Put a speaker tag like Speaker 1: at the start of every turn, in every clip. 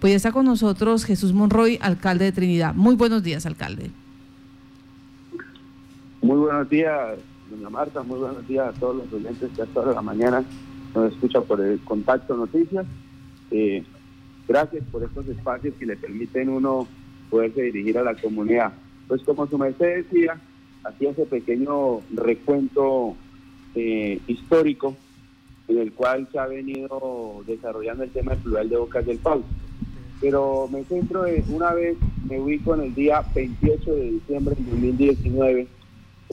Speaker 1: Pues ya está con nosotros Jesús Monroy, alcalde de Trinidad. Muy buenos días, alcalde.
Speaker 2: Muy buenos días, doña Marta. Muy buenos días a todos los oyentes que ahora de la mañana nos escuchan por el contacto noticias. Eh, gracias por estos espacios que le permiten uno poderse dirigir a la comunidad. Pues como su merced decía, hacía ese pequeño recuento eh, histórico en el cual se ha venido desarrollando el tema del plural de Bocas del Pau. Pero me centro en una vez, me ubico en el día 28 de diciembre de 2019,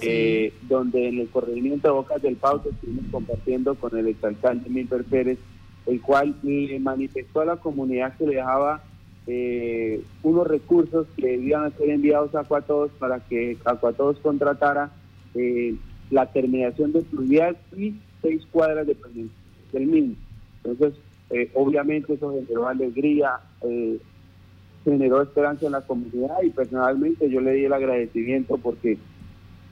Speaker 2: eh, donde en el corregimiento de Bocas del Pau estuvimos compartiendo con el exalcalde Milper Pérez, el cual manifestó a la comunidad que le dejaba eh, unos recursos que debían ser enviados a Acuatodos para que Acuatodos contratara eh, la terminación de fluvial y seis cuadras de del mismo. Entonces, eh, obviamente eso generó alegría, eh, generó esperanza en la comunidad y personalmente yo le di el agradecimiento porque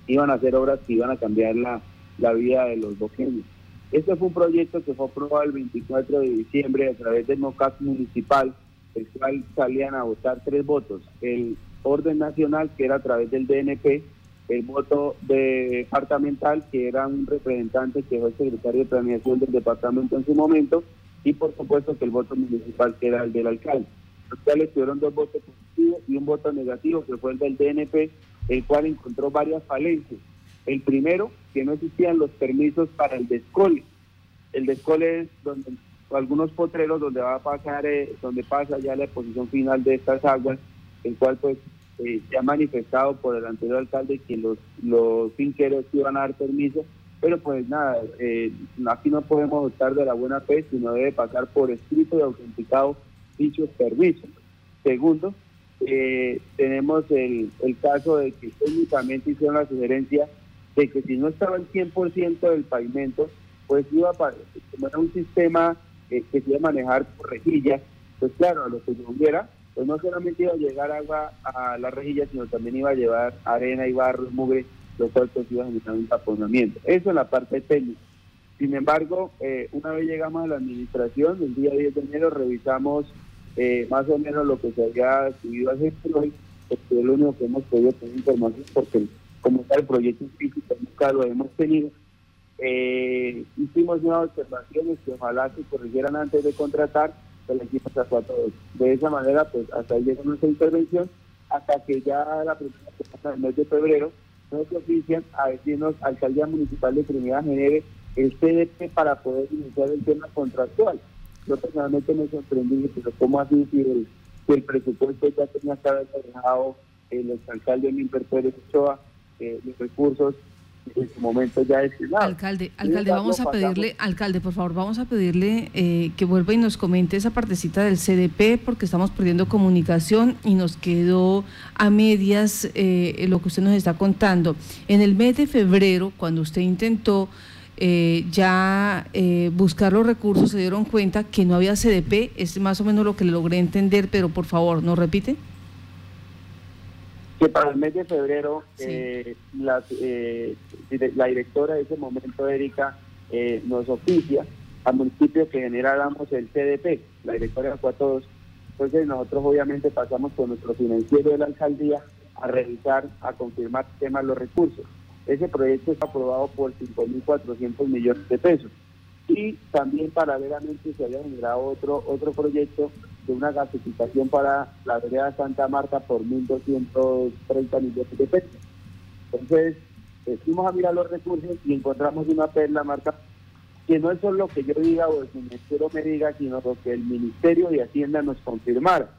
Speaker 2: iban a hacer obras que iban a cambiar la, la vida de los boqueños. Este fue un proyecto que fue aprobado el 24 de diciembre a través del MOCAP municipal, el cual salían a votar tres votos. El orden nacional, que era a través del DNP, el voto departamental, que era un representante que fue el secretario de planeación del departamento en su momento, y por supuesto que el voto municipal, que era el del alcalde. Los cuales tuvieron dos votos positivos y un voto negativo, que fue el del DNP, el cual encontró varias falencias. El primero, que no existían los permisos para el descole. El descole es donde algunos potreros donde va a pasar, eh, donde pasa ya la exposición final de estas aguas, el cual pues eh, se ha manifestado por el anterior alcalde que los, los finqueros iban a dar permiso, pero pues nada, eh, aquí no podemos optar de la buena fe, sino debe pasar por escrito y autenticado dichos permisos. Segundo, eh, tenemos el, el caso de que técnicamente hicieron la sugerencia de que si no estaba el 100% del pavimento, pues iba a como era un sistema que se iba a manejar por rejillas, pues claro, a lo que hubiera, pues no solamente iba a llegar agua a la rejilla, sino también iba a llevar arena y barro mugre, lo cual pues iba a generar un taponamiento. Eso es la parte técnica. Sin embargo, eh, una vez llegamos a la administración, el día 10 de enero revisamos eh, más o menos lo que se había subido a hacer hoy, porque es lo único que hemos podido tener información, porque como está el proyecto físico, nunca lo hemos tenido. Eh, hicimos nuevas observaciones que ojalá se corrigieran antes de contratar, el equipo a todos. De esa manera, pues hasta ahí llegó nuestra intervención, hasta que ya la primera semana del mes de febrero nos ofician a decirnos Alcaldía Municipal de Trinidad genere el CDP para poder iniciar el tema contractual. Yo personalmente me sorprendí, pero ¿cómo así si el, si el presupuesto ya tenía que haber dejado el alcalde Milper Pérez Ochoa, eh, los recursos en su momento ya destinado.
Speaker 1: Alcalde, alcalde, vamos a pedirle, alcalde, por favor, vamos a pedirle eh, que vuelva y nos comente esa partecita del CDP porque estamos perdiendo comunicación y nos quedó a medias eh, lo que usted nos está contando. En el mes de febrero, cuando usted intentó eh, ya buscar los recursos, se dieron cuenta que no había CDP, es más o menos lo que le logré entender, pero por favor, ¿nos repite?
Speaker 2: Que para el mes de febrero eh, la, eh, la, directora de ese momento, Erika, eh, nos oficia al municipio que generáramos el CDP, la directora de Acuatodos. Entonces nosotros obviamente pasamos con nuestro financiero de la alcaldía a revisar, a confirmar temas los recursos. Ese proyecto está aprobado por 5.400 millones de pesos. Y también paralelamente se había generado otro, otro proyecto de una gasificación para la vereda Santa Marta por 1.230 millones de pesos. Entonces, fuimos a mirar los recursos y encontramos una perla marca que no es solo lo que yo diga o el ministerio me diga, sino lo que el Ministerio de Hacienda nos confirmara.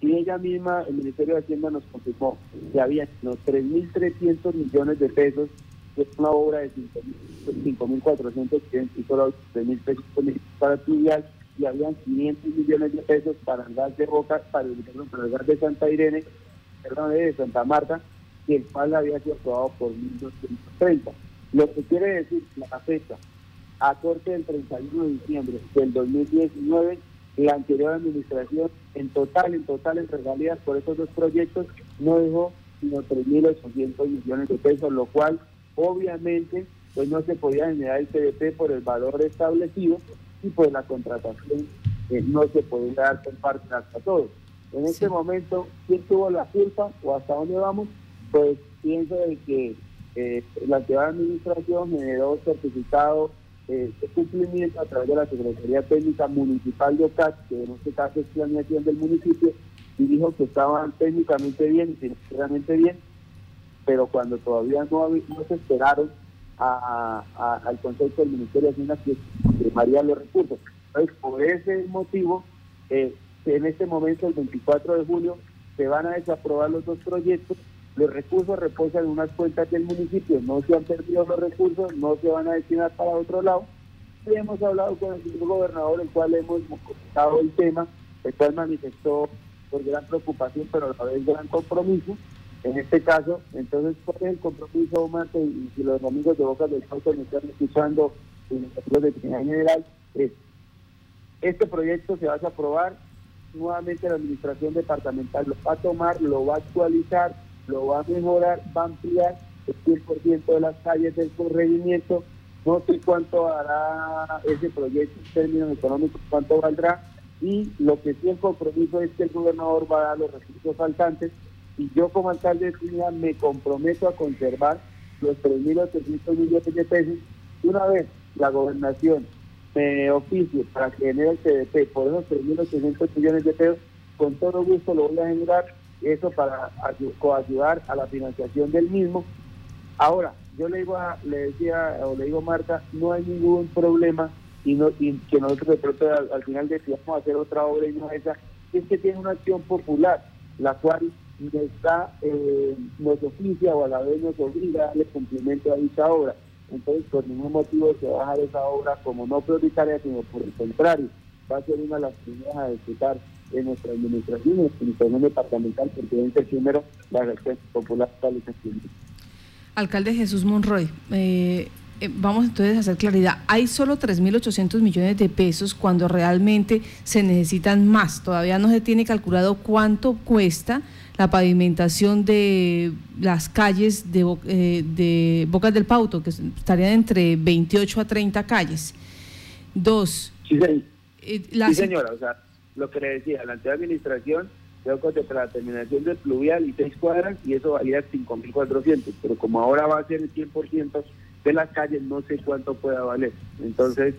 Speaker 2: Y ella misma, el Ministerio de Hacienda nos confirmó que había unos 3.300 millones de pesos, que es una obra de 5.400 y solo 3.000 pesos para estudiar y habían 500 millones de pesos para el gas de Boca, para el, para el gas de Santa Irene, perdón, de Santa Marta, y el cual había sido aprobado por 1.230. Lo que quiere decir la fecha, a corte del 31 de diciembre del 2019, la anterior administración, en total, en total, en regalías por esos dos proyectos, no dejó sino 3.800 millones de pesos, lo cual obviamente pues no se podía generar el PDP por el valor establecido y pues la contratación eh, no se podía dar por parte hasta todos. En este momento, ¿quién tuvo la culpa o hasta dónde vamos? Pues pienso de que eh, la antigua administración generó certificado eh, de cumplimiento a través de la Secretaría Técnica Municipal de OCAT, que en este caso es planeación del municipio, y dijo que estaban técnicamente bien financieramente bien, pero cuando todavía no, no se esperaron al concepto del Ministerio de Hacienda que primaría los recursos. Entonces, por ese motivo, eh, en este momento, el 24 de julio, se van a desaprobar los dos proyectos. Los recursos reposan en unas cuentas del municipio, no se han perdido los recursos, no se van a destinar para otro lado. Y hemos hablado con el señor gobernador, el cual hemos comentado el tema, el cual manifestó por gran preocupación, pero a la vez gran compromiso. En este caso, entonces, ¿cuál es el compromiso, Marte? Y si los amigos de Boca del Cauca me están escuchando los de General, es, este proyecto se va a aprobar, nuevamente la administración departamental lo va a tomar, lo va a actualizar, lo va a mejorar, va a ampliar el 100% de las calles del corregimiento. No sé cuánto hará ese proyecto en términos económicos, cuánto valdrá. Y lo que sí el compromiso es que el gobernador va a dar los recursos faltantes. Y yo como alcalde de Trinidad me comprometo a conservar los 3.800 millones de pesos. Una vez la gobernación me oficio para que genere el CDP por esos 3.800 millones de pesos, con todo gusto lo voy a generar, eso para ayudar a la financiación del mismo. Ahora, yo le digo a, le decía o le digo a Marta, no hay ningún problema y, no, que nosotros de pronto al, final decidamos hacer otra obra y no esa, es que tiene una acción popular, la cual nos, eh, nos oficia o a la vez nos obliga a darle cumplimiento a dicha obra. Entonces, por ningún motivo se va a dejar esa obra como no prioritaria, sino por el contrario, va a ser una de las primeras a ejecutar en nuestra administración, en nuestra administración departamental, el primero la gestión popular tal
Speaker 1: Alcalde Jesús Monroy, eh, eh, vamos entonces a hacer claridad. Hay solo 3.800 millones de pesos cuando realmente se necesitan más. Todavía no se tiene calculado cuánto cuesta la pavimentación de las calles de, eh, de Bocas del Pauto, que estarían entre 28 a 30 calles. Dos.
Speaker 2: Sí, eh, señora, o sea, lo que le decía, la antigua administración creo que la terminación del pluvial y seis cuadras y eso valía 5.400, pero como ahora va a ser el 100% de las calles, no sé cuánto pueda valer. Entonces,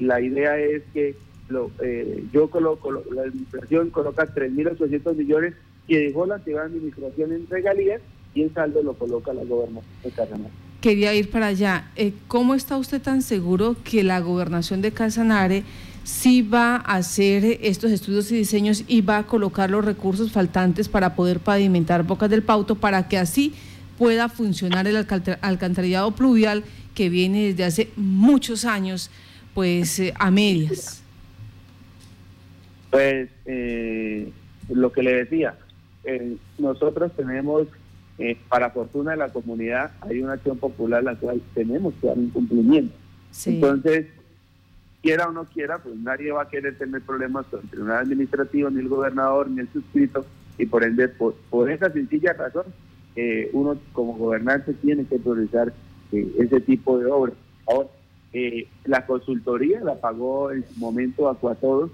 Speaker 2: la idea es que lo, eh, yo coloco, la administración coloca 3.800 millones que dejó la antigua administración en regalías y el saldo lo coloca la gobernación de Casanare.
Speaker 1: Quería ir para allá. Eh, ¿Cómo está usted tan seguro que la gobernación de Casanare sí va a hacer estos estudios y diseños y va a colocar los recursos faltantes para poder pavimentar Bocas del Pauto para que así pueda funcionar el alcantarillado pluvial que viene desde hace muchos años pues eh, a medias?
Speaker 2: Pues eh, lo que le decía, eh, nosotros tenemos, eh, para fortuna de la comunidad, hay una acción popular la cual tenemos que dar un cumplimiento. Entonces, quiera o no quiera, pues nadie va a querer tener problemas con el tribunal administrativo, ni el gobernador, ni el suscrito, y por ende, por, esa sencilla razón, eh, uno como gobernante tiene que priorizar ese tipo de obras. Ahora, la consultoría la pagó en su momento a todos,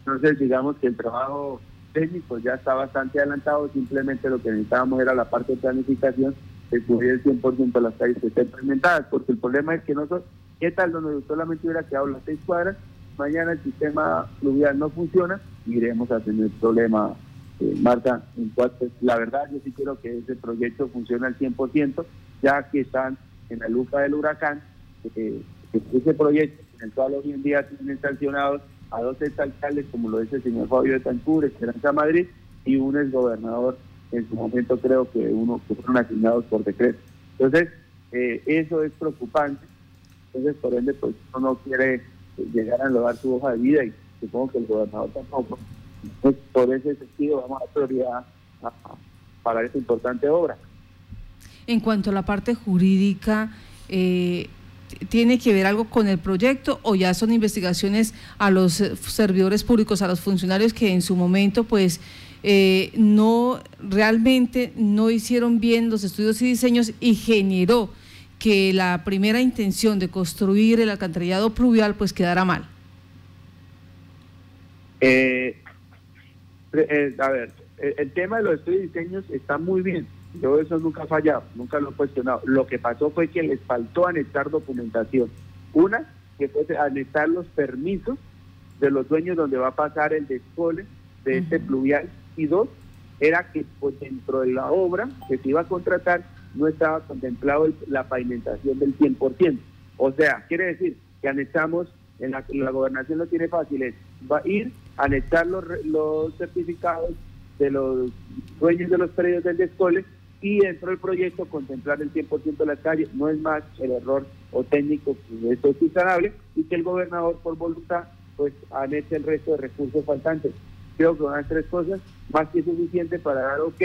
Speaker 2: entonces digamos que el trabajo técnico ya está bastante adelantado, simplemente lo que necesitábamos era la parte de planificación, de cubrir el 100% de las calles que estén implementadas, porque el problema es que nosotros, ¿qué tal donde solamente hubiera quedado las seis cuadras? Mañana el sistema fluvial no funciona y iremos a tener problema, eh, Marta, en cuanto, la verdad yo sí quiero que ese proyecto funcione al 100%, ya que están en la lupa del huracán, eh, ese proyecto en el cual hoy en día tienen sancionados a dos alcaldes, como lo dice el señor Fabio de Tancur, Esperanza Madrid, y un exgobernador, en su momento creo que uno que fueron asignados por decreto. Entonces, eh, eso es preocupante. Entonces, por ende, pues uno no quiere eh, llegar a enlodar su hoja de vida y supongo que el gobernador tampoco. Por ese sentido, vamos a dar prioridad para esta importante obra.
Speaker 1: En cuanto a la parte jurídica, eh, tiene que ver algo con el proyecto o ya son investigaciones a los servidores públicos, a los funcionarios que en su momento pues eh, no realmente no hicieron bien los estudios y diseños y generó que la primera intención de construir el alcantarillado pluvial pues quedara mal.
Speaker 2: Eh, eh, a ver, el, tema de los estudios y diseños está muy bien. Yo eso nunca ha fallado, nunca lo he cuestionado. Lo que pasó fue que les faltó anexar documentación. Una, que fue anexar los permisos de los dueños donde va a pasar el descole de este pluvial. Y dos, era que pues, dentro de la obra que se iba a contratar no estaba contemplado la pavimentación del 100%. O sea, quiere decir que anexamos, en la, la gobernación lo tiene fácil, es va a ir, a anexar los, los certificados de los dueños de los predios del descole y dentro del proyecto contemplar el 100% de las calles. No es más el error o técnico, esto es instalable y que el gobernador por voluntad pues anexe el resto de recursos faltantes. Creo que van tres cosas más que suficiente para dar ok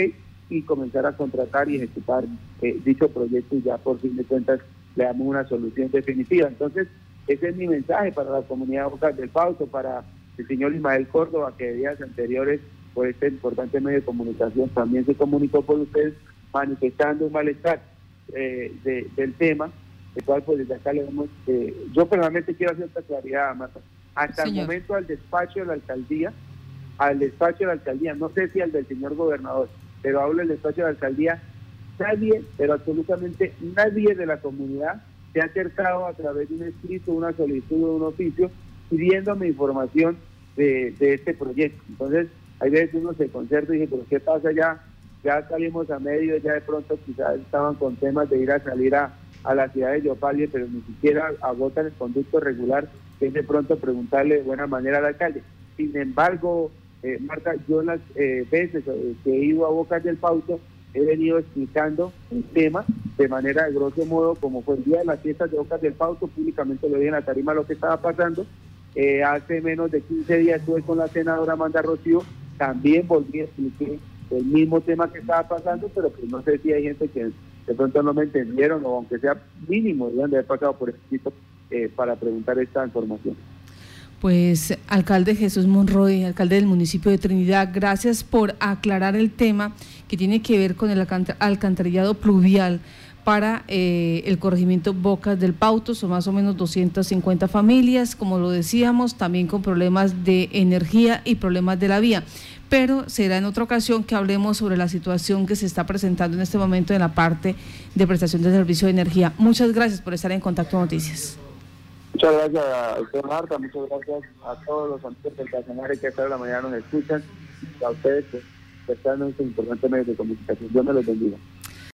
Speaker 2: y comenzar a contratar y ejecutar eh, dicho proyecto y ya por fin de cuentas le damos una solución definitiva. Entonces, ese es mi mensaje para la comunidad local del Pauto, para el señor Ismael Córdoba, que días anteriores por este importante medio de comunicación también se comunicó por ustedes manifestando un malestar eh, del tema, el cual pues desde acá le damos, eh, yo personalmente quiero hacer esta claridad, Marta. Hasta el momento al despacho de la alcaldía, al despacho de la alcaldía, no sé si al del señor gobernador, pero hablo del despacho de la alcaldía, nadie, pero absolutamente nadie de la comunidad se ha acercado a través de un escrito, una solicitud, un oficio, pidiéndome información de, este proyecto. Entonces, hay veces uno se concerta y dice, pero ¿qué pasa ya? Ya salimos a medio, ya de pronto quizás estaban con temas de ir a salir a, la ciudad de Yopalie, pero ni siquiera agotan el conducto regular, que es de pronto preguntarle de buena manera al alcalde. Sin embargo, eh, Marta, yo las eh, veces eh, que he ido a Bocas del Pauto, he venido explicando el tema de manera de grosso modo, como fue el día de las fiestas de Bocas del Pauto, públicamente lo vi en la tarima lo que estaba pasando. Eh, hace menos de 15 días estuve con la senadora Amanda Rocío, también volví a explicar el mismo tema que estaba pasando, pero pues no sé si hay gente que de pronto no me entendieron o aunque sea mínimo, deben de haber pasado por escrito eh, para preguntar esta información.
Speaker 1: Pues, alcalde Jesús Monroy, alcalde del municipio de Trinidad, gracias por aclarar el tema que tiene que ver con el alcantarillado pluvial para eh, el corregimiento Bocas del Pauto, son más o menos 250 familias, como lo decíamos, también con problemas de energía y problemas de la vía. Pero será en otra ocasión que hablemos sobre la situación que se está presentando en este momento en la parte de prestación de servicio de energía. Muchas gracias por estar en Contacto Noticias.
Speaker 2: Muchas gracias a usted, Marta. Muchas gracias a todos los amigos del Casanare que esta la mañana nos escuchan. A ustedes, que están en este importante medio de comunicación. Dios me los bendiga.